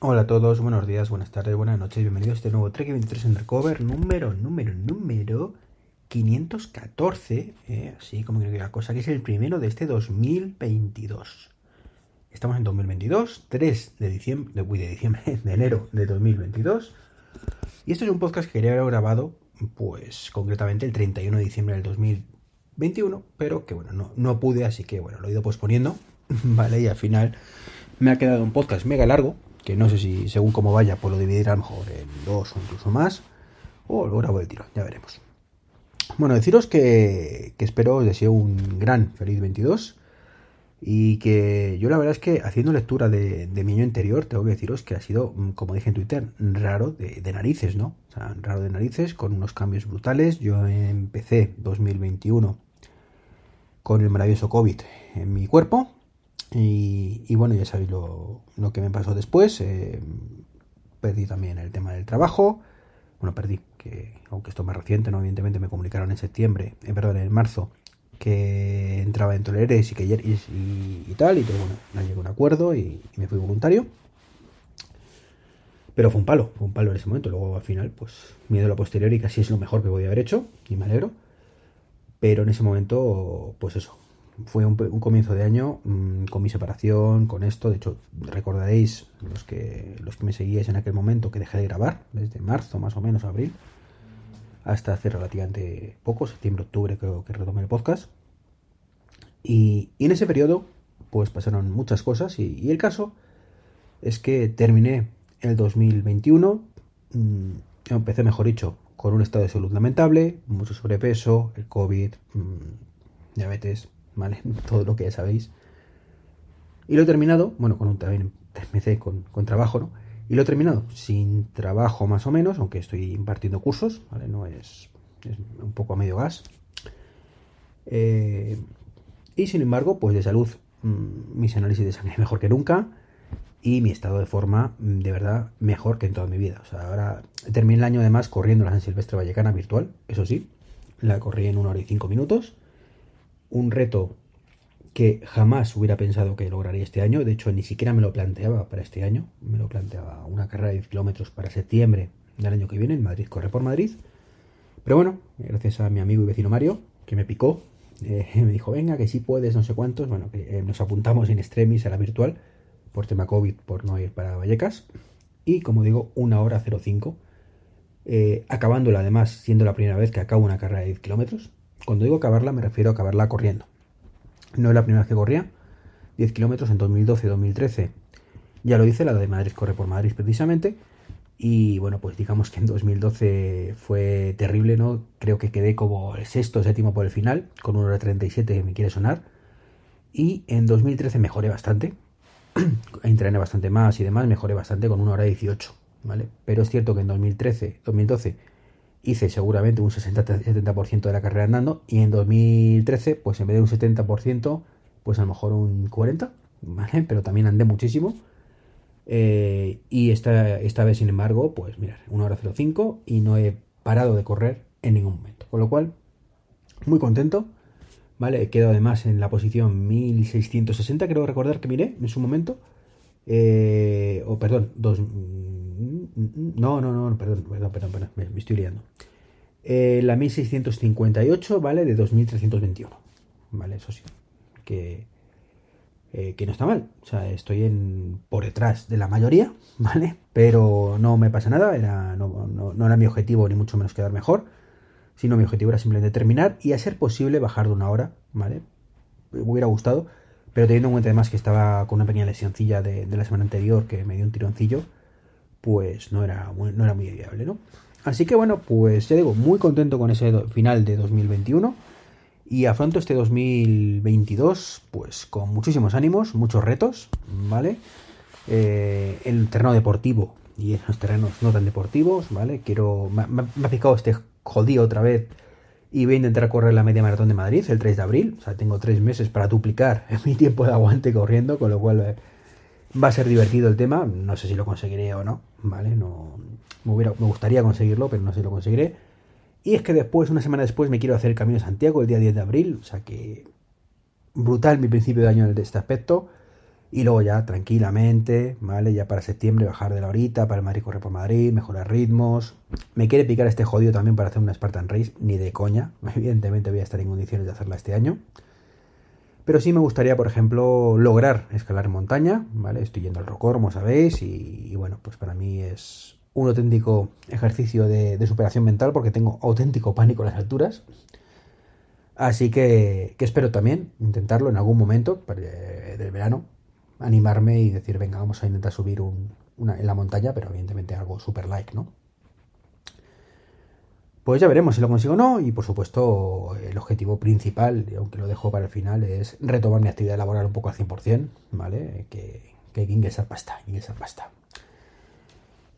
Hola a todos, buenos días, buenas tardes, buenas noches, bienvenidos a este nuevo Trek 23 Undercover, número, número, número 514, eh, así como que la cosa, que es el primero de este 2022. Estamos en 2022, 3 de diciembre, de, de diciembre, de enero de 2022. Y esto es un podcast que quería haber grabado, pues concretamente el 31 de diciembre del 2021, pero que bueno, no, no pude, así que bueno, lo he ido posponiendo, ¿vale? Y al final me ha quedado un podcast mega largo, que no sé si según cómo vaya, pues lo dividiré a lo mejor en dos o incluso más, o lo grabo el tiro, ya veremos. Bueno, deciros que, que espero, os deseo un gran feliz 22 y que yo la verdad es que haciendo lectura de, de mi año anterior, tengo que deciros que ha sido, mm, como dije en Twitter, raro de, de narices, ¿no? O sea, raro de narices, con unos cambios brutales. Yo empecé 2021 con el maravilloso COVID en mi cuerpo, y, bueno, ya sabéis lo, lo, que me pasó después. Eh, perdí también el tema del trabajo. Bueno, perdí, que aunque esto es más reciente, ¿no? Evidentemente me comunicaron en septiembre, eh, perdón, en marzo, que entraba en toleres y que y, tal, y que bueno, no llegó a un acuerdo y, me fui voluntario. Pero fue un palo, fue un palo en ese momento. Luego al final, pues miedo a lo posterior y casi es lo mejor que podía haber hecho, y me alegro. Pero en ese momento, pues eso, fue un, comienzo de año mmm, con mi separación, con esto. De hecho, recordaréis los que, los que me seguíais en aquel momento que dejé de grabar, desde marzo más o menos, abril, hasta hace relativamente poco, septiembre, octubre creo que retomé el podcast. Y, en ese periodo, pues pasaron muchas cosas y, el caso es que terminé el 2021, mmm, empecé mejor dicho, con un estado de salud lamentable, mucho sobrepeso, el COVID, mmm, diabetes, Todo lo que ya sabéis. Y lo he terminado, bueno, con un, también empecé con, con, trabajo, ¿no? Y lo he terminado sin trabajo más o menos, aunque estoy impartiendo cursos, ¿vale? No es, un poco a medio gas. Eh, y sin embargo, pues de salud, mmm, mis análisis de sangre mejor que nunca y mi estado de forma mm, de verdad mejor que en toda mi vida. O sea, ahora terminé el año además corriendo la San Silvestre Vallecana virtual, eso sí, la corrí en una hora y cinco minutos un reto que jamás hubiera pensado que lograría este año. De hecho, ni siquiera me lo planteaba para este año. Me lo planteaba una carrera de 10 kilómetros para septiembre del año que viene en Madrid, corre por Madrid. Pero bueno, gracias a mi amigo y vecino Mario, que me picó, eh, me dijo, venga, que sí puedes, no sé cuántos. Bueno, que eh, nos apuntamos en extremis a la virtual por tema COVID, por no ir para Vallecas. Y como digo, una hora 05. Eh, acabándola además, siendo la primera vez que acabo una carrera de 10 kilómetros. Cuando digo acabarla me refiero a acabarla corriendo. No es la primera vez que corría. 10 kilómetros en 2012-2013. Ya lo hice, la de Madrid corre por Madrid precisamente. Y bueno, pues digamos que en 2012 fue terrible, ¿no? Creo que quedé como el sexto séptimo por el final, con 1 hora 37 que me quiere sonar. Y en 2013 mejoré bastante. Entrené bastante más y demás, mejoré bastante con 1 hora 18, ¿vale? Pero es cierto que en 2013, 2012 hice seguramente un 60-70% de la carrera andando y en 2013, pues en vez de un 70%, pues a lo mejor un 40%, ¿vale? Pero también andé muchísimo. Eh, y esta, esta vez, sin embargo, pues mirar, 1 hora 05 y no he parado de correr en ningún momento. Con lo cual, muy contento, ¿vale? He quedado además en la posición 1660, creo recordar que miré en su momento. Eh, o perdón, dos, no, no, no, perdón, perdón, perdón, perdón me, me, estoy liando. Eh, la 1658, ¿vale? De 2321. ¿Vale? Eso sí. Que, eh, que no está mal. O sea, estoy en, por detrás de la mayoría, ¿vale? Pero no me pasa nada. Era, no, no, no era mi objetivo, ni mucho menos quedar mejor. Sino mi objetivo era simplemente terminar y a ser posible bajar de una hora, ¿vale? Me hubiera gustado. Pero teniendo en cuenta además que estaba con una pequeña lesioncilla de, de la semana anterior que me dio un tironcillo pues no era, no era muy viable, ¿no? Así que bueno, pues ya digo, muy contento con ese final de 2021 y afronto este 2022 pues con muchísimos ánimos, muchos retos, ¿vale? Eh, el terreno deportivo y en los terrenos no tan deportivos, ¿vale? Quiero, me, me ha picado este jodido otra vez y voy a intentar correr la media maratón de Madrid el 3 de abril, o sea, tengo tres meses para duplicar mi tiempo de aguante corriendo, con lo cual... Eh, Va a ser divertido el tema, no sé si lo conseguiré o no, ¿vale? No, me, hubiera, me gustaría conseguirlo, pero no sé si lo conseguiré. Y es que después, una semana después, me quiero hacer el Camino de Santiago el día 10 de abril, o sea que brutal mi principio de año de este aspecto. Y luego ya tranquilamente, ¿vale? Ya para septiembre bajar de la horita, para el Madrid correr por Madrid, mejorar ritmos. Me quiere picar este jodido también para hacer una Spartan Race, ni de coña. Evidentemente voy a estar en condiciones de hacerla este año. Pero sí me gustaría, por ejemplo, lograr escalar montaña, ¿vale? Estoy yendo al Rocor, como sabéis, y, bueno, pues para mí es un auténtico ejercicio de, superación mental porque tengo auténtico pánico a las alturas. Así que, que espero también intentarlo en algún momento del verano, animarme y decir, venga, vamos a intentar subir un, una, en la montaña, pero evidentemente algo super like, ¿no? Pues ya veremos si lo consigo o no, y por supuesto el objetivo principal, aunque lo dejo para el final, es retomar mi actividad laboral un poco al 100%, ¿vale? Que, que hay que ingresar pasta, ingresar pasta.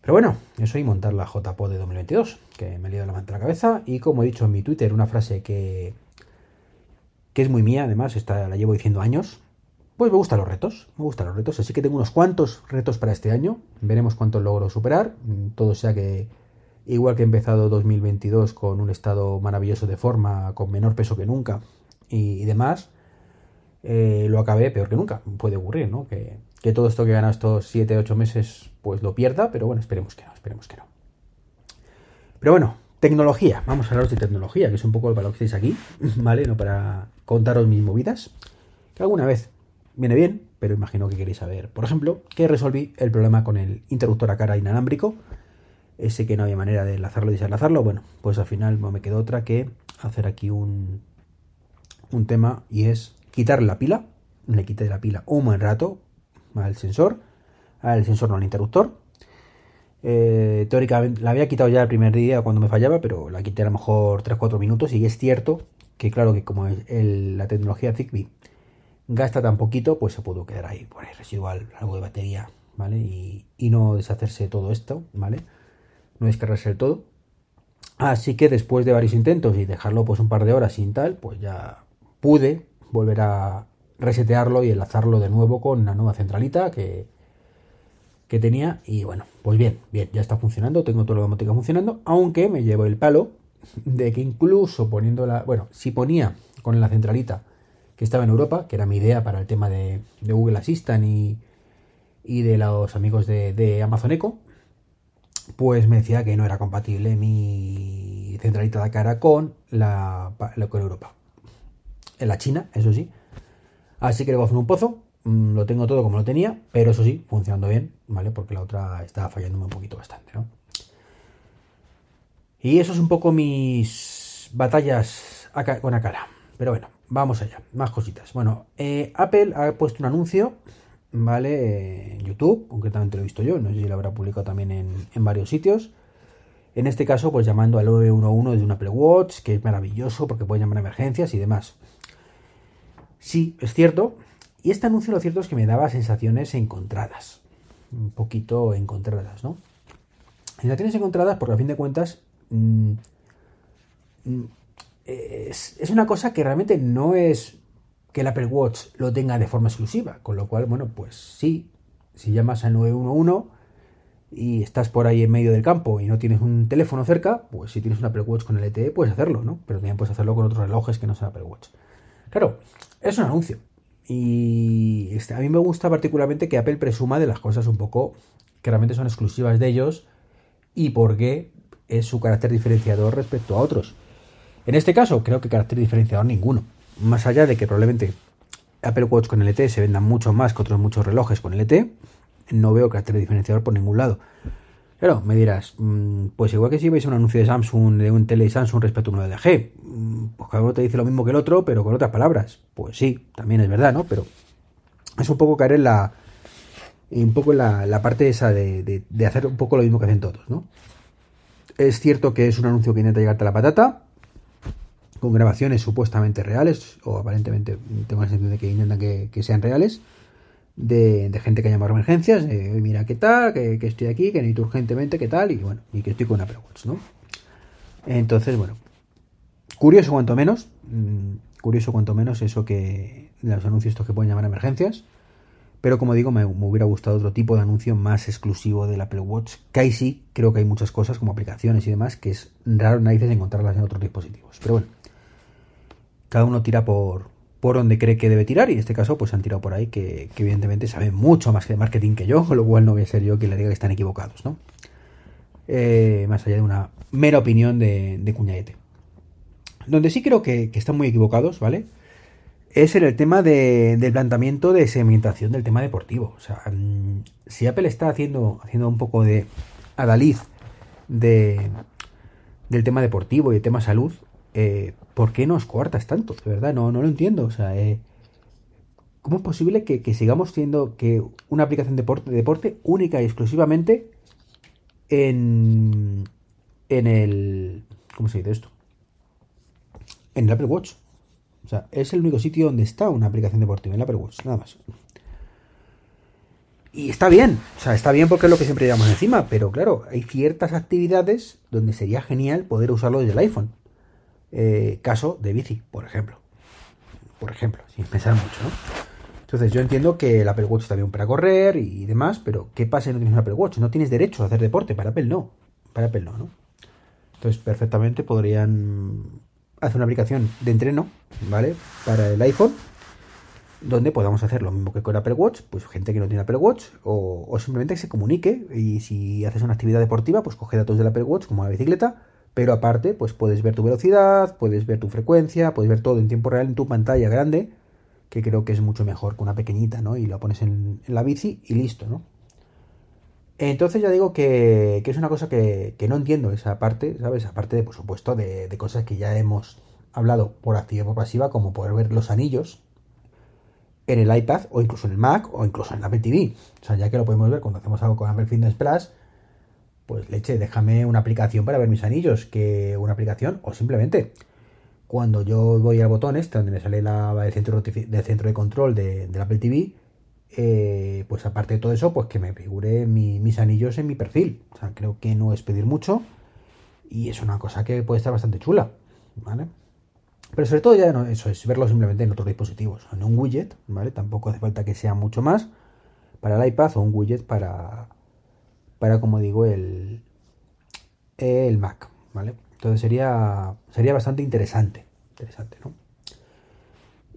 Pero bueno, eso y montar la JPO de 2022, que me ha liado la manta a la cabeza, y como he dicho en mi Twitter, una frase que, que es muy mía, además, esta la llevo diciendo años, pues me gustan los retos, me gustan los retos, así que tengo unos cuantos retos para este año, veremos cuántos logro superar, todo sea que igual que he empezado 2022 con un estado maravilloso de forma, con menor peso que nunca y, demás, eh, lo acabé peor que nunca, puede ocurrir, ¿no? Que, que todo esto que he ganado estos 7, 8 meses pues lo pierda, pero bueno, esperemos que no, esperemos que no. Pero bueno, tecnología, vamos a hablaros de tecnología, que es un poco para lo que estáis aquí, ¿vale? No para contaros mis movidas, que alguna vez viene bien, pero imagino que queréis saber. Por ejemplo, que resolví el problema con el interruptor a cara inalámbrico. Ese que no había manera de enlazarlo y desenlazarlo. Bueno, pues al final no me quedó otra que hacer aquí un, un tema y es quitar la pila. Le quité la pila un buen rato al sensor. Al sensor no al interruptor. Eh, teóricamente la había quitado ya el primer día cuando me fallaba, pero la quité a lo mejor 3-4 minutos y es cierto que claro que como el, la tecnología Zigbee gasta tan poquito, pues se pudo quedar ahí, por ahí residual, algo de batería, ¿vale? Y, no deshacerse todo esto, ¿vale? No descargarse el todo. Así que después de varios intentos y dejarlo pues un par de horas sin tal, pues ya pude volver a resetearlo y enlazarlo de nuevo con la nueva centralita que, que tenía. Y bueno, pues bien, bien, ya está funcionando, tengo toda la domótica funcionando, aunque me llevo el palo de que incluso poniendo la, bueno, si ponía con la centralita que estaba en Europa, que era mi idea para el tema de, Google Assistant y, de los amigos de, Amazon Echo, pues me decía que no era compatible mi centralita de cara con la con Europa. En la China, eso sí. Así que le voy a hacer un pozo. Mm, lo tengo todo como lo tenía, pero eso sí, funcionando bien, ¿vale? Porque la otra estaba fallándome un poquito bastante, ¿no? Y eso es un poco mis batallas con la cara. Pero bueno, Vamos allá, más cositas. Bueno, eh, Apple ha puesto un anuncio, ¿vale? En YouTube, concretamente lo he visto yo, no sé si lo habrá publicado también en, varios sitios. En este caso, pues llamando al 911 de un Apple Watch, que es maravilloso porque puede llamar a emergencias y demás. Sí, es cierto. Y este anuncio lo cierto es que me daba sensaciones encontradas. Un poquito encontradas, ¿no? Sensaciones encontradas porque a fin de cuentas... Mmm, es, una cosa que realmente no es que el Apple Watch lo tenga de forma exclusiva, con lo cual, bueno, pues sí, si llamas al 911 y estás por ahí en medio del campo y no tienes un teléfono cerca, pues si tienes un Apple Watch con LTE puedes hacerlo, ¿no? Pero también puedes hacerlo con otros relojes que no sean Apple Watch. Claro, es un anuncio. Y este, a mí me gusta particularmente que Apple presuma de las cosas un poco que realmente son exclusivas de ellos y por qué es su carácter diferenciador respecto a otros. En este caso, creo que carácter diferenciador ninguno. Más allá de que probablemente Apple Watch con LTE se vendan mucho más que otros muchos relojes con LTE, no veo carácter diferenciador por ningún lado. Claro, me dirás, mm, pues igual que si veis un anuncio de Samsung, de un tele Samsung respecto a un LG, mm, pues cada uno te dice lo mismo que el otro, pero con otras palabras. Pues sí, también es verdad, ¿no? Pero es un poco caer en la. un poco en la, parte esa de, de, hacer un poco lo mismo que hacen todos, ¿no? Es cierto que es un anuncio que intenta llegarte a la patata, con grabaciones supuestamente reales, o aparentemente tengo la sensación de que intentan que, sean reales, de, gente que ha llamado a emergencias, mira qué tal, que, estoy aquí, que necesito urgentemente, qué tal, y bueno, y que estoy con Apple Watch, ¿no? Entonces, bueno, curioso cuanto menos, mm, curioso cuanto menos eso que los anuncios estos que pueden llamar emergencias, pero como digo, me, hubiera gustado otro tipo de anuncio más exclusivo del Apple Watch, que ahí sí creo que hay muchas cosas como aplicaciones y demás que es raro narices encontrarlas en otros dispositivos. Pero bueno, cada uno tira por, por donde cree que debe tirar y en este caso pues han tirado por ahí que, evidentemente saben mucho más de marketing que yo, con lo cual no voy a ser yo quien le diga que están equivocados, ¿no? Eh, más allá de una mera opinión de, de Cuñaete. Donde sí creo que, están muy equivocados, ¿vale? Es en el tema del planteamiento de segmentación del tema deportivo. O sea, mm, si Apple está haciendo, haciendo un poco de adaliz de, del tema deportivo y el tema salud, eh, ¿por qué nos coartas tanto? De verdad, no, no lo entiendo. O sea, eh, ¿cómo es posible que, sigamos siendo que una aplicación de deporte, deporte única y exclusivamente en, en el... ¿Cómo se dice esto? En el Apple Watch. O sea, es el único sitio donde está una aplicación deportiva, en el Apple Watch, nada más. Y está bien, o sea, está bien porque es lo que siempre llevamos encima, pero claro, hay ciertas actividades donde sería genial poder usarlo desde el iPhone. Eh, caso de bici, por ejemplo. Por ejemplo, sin pensar mucho. Entonces yo entiendo que el Apple Watch está bien para correr y demás, pero ¿qué pasa si no tienes un Apple Watch? No tienes derecho a hacer deporte, para Apple no. Para Apple no. Entonces perfectamente podrían hacer una aplicación de entreno, ¿vale? Para el iPhone, donde podamos hacer lo mismo que con Apple Watch, pues gente que no tiene Apple Watch, o, simplemente que se comunique, y si haces una actividad deportiva, pues coge datos del Apple Watch como la bicicleta, pero aparte, pues puedes ver tu velocidad, puedes ver tu frecuencia, puedes ver todo en tiempo real en tu pantalla grande, que creo que es mucho mejor que una pequeñita, ¿no? Y lo pones en, la bici y listo, ¿no? Entonces ya digo que, es una cosa que, no entiendo esa parte, ¿sabes? Aparte, de, por supuesto, de, cosas que ya hemos hablado por activa y por pasiva, como poder ver los anillos en el iPad o incluso en el Mac o incluso en el Apple TV. O sea, ya que lo podemos ver cuando hacemos algo con Apple Fitness Plus, pues leche, déjame una aplicación para ver mis anillos, que una aplicación, o simplemente cuando yo voy al botón este, donde me sale la del centro, del centro de control de, del Apple TV, eh, pues aparte de todo eso, pues que me figure mis anillos en mi perfil. O sea, creo que no es pedir mucho y es una cosa que puede estar bastante chula, ¿vale? Pero sobre todo ya no, eso es verlo simplemente en otros dispositivos, en un widget, ¿vale? Tampoco hace falta que sea mucho más para el iPad o un widget para, para como digo, el, el Mac, ¿vale? Entonces sería, sería bastante interesante, interesante, ¿no?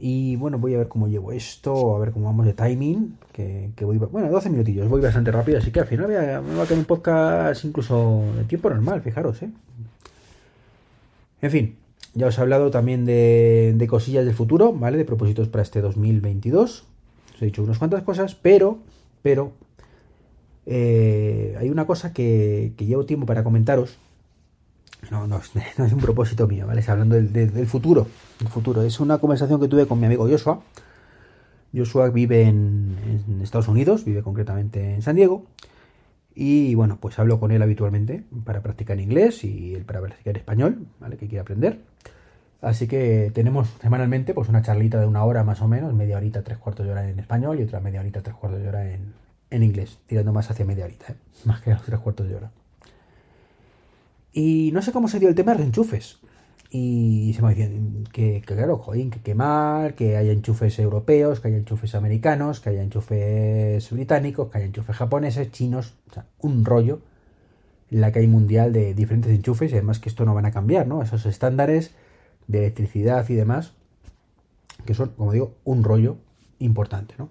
Y bueno, voy a ver cómo llevo esto, a ver cómo vamos de timing, que, voy, bueno, 12 minutillos, voy bastante rápido, así que al final me va a quedar un podcast incluso de tiempo normal, fijaros, ¿eh? En fin, ya os he hablado también de, de cosillas del futuro, ¿vale? De propósitos para este 2022. Os he dicho unas cuantas cosas, pero, pero, eh, hay una cosa que, llevo tiempo para comentaros. No, no, es un propósito mío, ¿vale? Es hablando del, futuro. El futuro. Es una conversación que tuve con mi amigo Joshua. Joshua vive en, Estados Unidos, vive concretamente en San Diego. Y bueno, pues hablo con él habitualmente para practicar inglés y él para practicar español, ¿vale? Que quiere aprender. Así que tenemos semanalmente pues una charlita de una hora más o menos, media horita, tres cuartos de hora en español y otra media horita, tres cuartos de hora en, en inglés, tirando más hacia media horita, ¿eh? más que a los tres cuartos de hora. Y no sé cómo se dio el tema de enchufes. Y se me decían que, claro, joder, que qué mal, que haya enchufes europeos, que haya enchufes americanos, que haya enchufes británicos, que haya enchufes japoneses, chinos, o sea, un rollo la que hay mundial de diferentes enchufes y además que esto no van a cambiar, ¿no? Esos estándares de electricidad y demás, que son, como digo, un rollo importante, ¿no?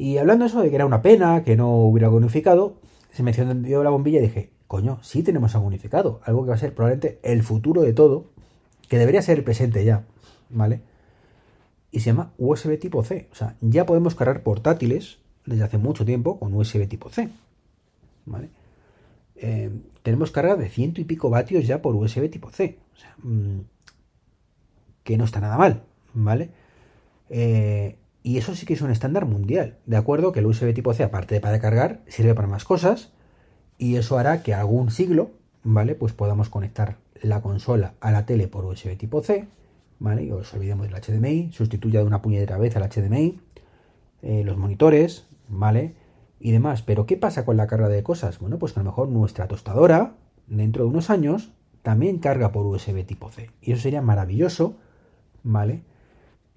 Y hablando de eso, de que era una pena que no hubiera algo unificado, se me encendió la bombilla y dije, coño, sí tenemos algo unificado, algo que va a ser probablemente el futuro de todo, que debería ser el presente ya, ¿vale? Y se llama USB tipo C. O sea, ya podemos cargar portátiles desde hace mucho tiempo con USB tipo C, ¿vale? Eh, tenemos carga de ciento y pico vatios ya por USB tipo C. O sea, mm, que no está nada mal, ¿vale? Eh, y eso sí que es un estándar mundial. De acuerdo que el USB tipo C, aparte de para cargar, sirve para más cosas. Y eso hará que algún siglo, ¿vale? Pues podamos conectar la consola a la tele por USB tipo C, ¿vale? Y os olvidemos del HDMI, sustituya de una puñetera vez al HDMI, eh, los monitores, ¿vale? Y demás. Pero ¿qué pasa con la carga de cosas? Bueno, pues que a lo mejor nuestra tostadora, dentro de unos años, también carga por USB tipo C. Y eso sería maravilloso, ¿vale?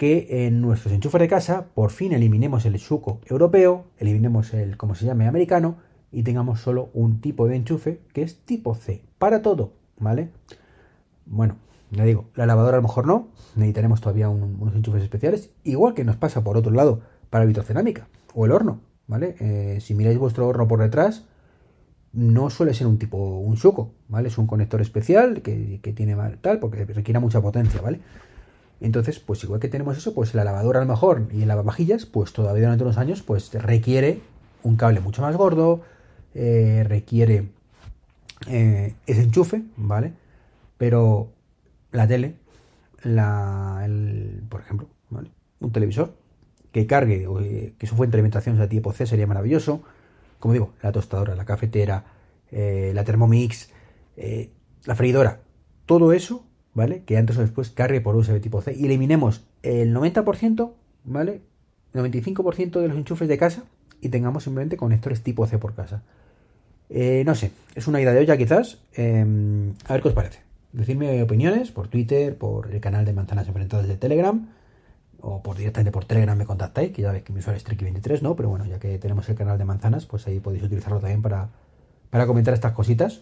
Que en nuestros enchufes de casa por fin eliminemos el suco europeo, eliminemos el, como se llame, americano y tengamos solo un tipo de enchufe que es tipo C, para todo, ¿vale? Bueno, ya digo, la lavadora a lo mejor no, necesitaremos todavía unos enchufes especiales, igual que nos pasa por otro lado para la vitrocerámica o el horno, ¿vale? Eh, si miráis vuestro horno por detrás, no suele ser un tipo, un suco, ¿vale? Es un conector especial que, que tiene tal, porque requiere mucha potencia, ¿vale? Entonces, pues igual que tenemos eso, pues la lavadora a lo mejor y el lavavajillas, pues todavía durante unos años, pues requiere un cable mucho más gordo, eh, requiere eh, ese enchufe, ¿vale? Pero la tele, la, por ejemplo, ¿vale? un televisor que cargue, o, eh, que su fuente de alimentación sea tipo C sería maravilloso. Como digo, la tostadora, la cafetera, la Thermomix, la freidora, todo eso ¿vale? Que antes o después cargue por USB tipo C y eliminemos el 90%, ¿vale? El 95% de los enchufes de casa y tengamos simplemente conectores tipo C por casa. Eh, no sé, es una idea de olla quizás. Em, a ver qué os parece. Decidme opiniones por Twitter, por el canal de Manzanas Enfrentadas de Telegram o por directamente por Telegram me contactáis, que ya veis que mi usuario es Tricky23, ¿no? Pero bueno, ya que tenemos el canal de Manzanas, pues ahí podéis utilizarlo también para, para comentar estas cositas.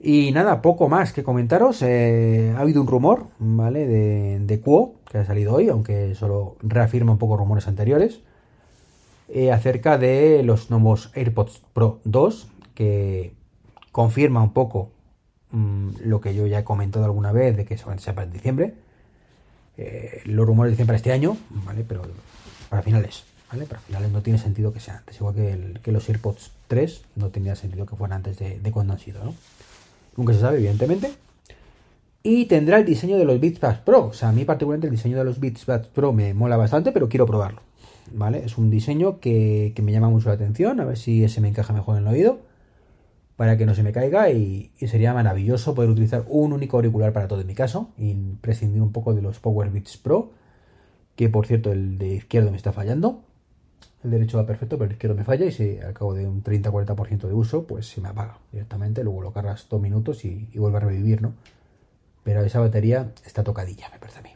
Y nada, poco más que comentaros. Eh, ha habido un rumor, ¿vale? De, de Quo, que ha salido hoy, aunque solo reafirma un poco rumores anteriores, eh, acerca de los nuevos AirPods Pro 2, que confirma un poco mm, lo que yo ya he comentado alguna vez, de que se van a ser para diciembre. Eh, los rumores dicen para este año, ¿vale? Pero para finales, ¿vale? Para finales no tiene sentido que sea antes, igual que, los AirPods 3 no tenía sentido que fueran antes de cuando han sido, ¿no? Nunca se sabe, evidentemente. Y tendrá el diseño de los Beats Pro. O sea, a mí particularmente el diseño de los Beats Pro me mola bastante, pero quiero probarlo. ¿Vale? Es un diseño que, me llama mucho la atención, a ver si ese me encaja mejor en el oído, para que no se me caiga y, sería maravilloso poder utilizar un único auricular para todo en mi caso y prescindir un poco de los Power Beats Pro, que por cierto el de izquierdo me está fallando. El derecho va perfecto, pero el izquierdo me falla y si al cabo de un 30-40% de uso, pues se me apaga directamente. Luego lo cargas dos minutos y, vuelve a revivir, ¿no? Pero esa batería está tocadilla, me parece a mí.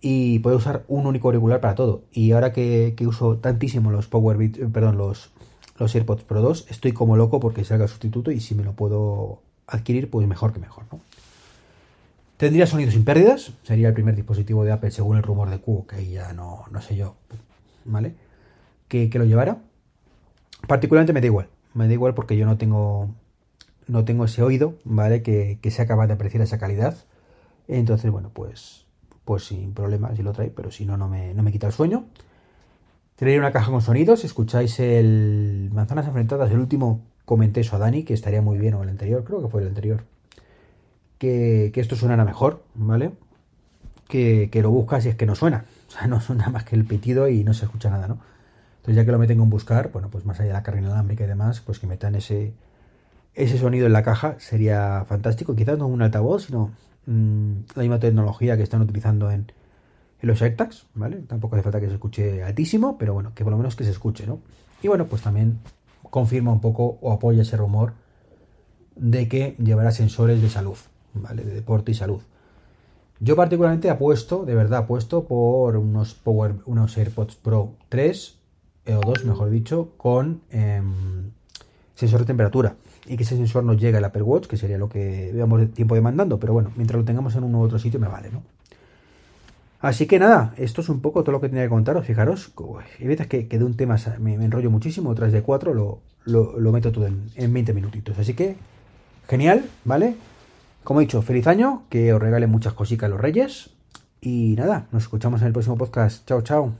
Y puedo usar un único auricular para todo. Y ahora que, uso tantísimo los Power eh, perdón, los, los AirPods Pro 2, estoy como loco porque salga el sustituto y si me lo puedo adquirir, pues mejor que mejor, ¿no? Tendría sonido sin pérdidas, sería el primer dispositivo de Apple según el rumor de Q, que ya no, no sé yo, ¿vale? Que, lo llevara. Particularmente me da igual, me da igual porque yo no tengo no tengo ese oído, ¿vale? Que, que sea capaz de apreciar esa calidad. Entonces, bueno, pues pues sin problema si lo trae, pero si no, no me, no me quita el sueño. Traeré una caja con sonidos, escucháis el Manzanas Enfrentadas, el último comenté eso a Dani, que estaría muy bien, o el anterior, creo que fue el anterior, que, que esto suena mejor, ¿vale? Que, que, lo buscas y es que no suena. O sea, no suena más que el pitido y no se escucha nada, ¿no? Entonces, ya que lo meten en buscar, bueno, pues más allá de la carga inalámbrica y demás, pues que metan ese, ese sonido en la caja sería fantástico. Quizás no un altavoz, sino mmm, la misma tecnología que están utilizando en, en los AirTags, ¿vale? Tampoco hace falta que se escuche altísimo, pero bueno, que por lo menos que se escuche, ¿no? Y bueno, pues también confirma un poco o apoya ese rumor de que llevará sensores de salud, ¿vale? De deporte y salud. Yo particularmente apuesto, de verdad apuesto por unos Power, unos AirPods Pro 3 eh, o 2, mejor dicho, con em, sensor de temperatura y que ese sensor nos llegue al Apple Watch, que sería lo que veamos de tiempo demandando, pero bueno, mientras lo tengamos en un u otro sitio me vale, ¿no? Así que nada, esto es un poco todo lo que tenía que contaros. Fijaros, hay veces que, que, de un tema me, enrollo muchísimo, otras de cuatro lo, lo, meto todo en, en 20 minutitos. Así que, genial, ¿vale? Como he dicho, feliz año, que os regalen muchas cositas los reyes. Y nada, nos escuchamos en el próximo podcast. Chao, chao.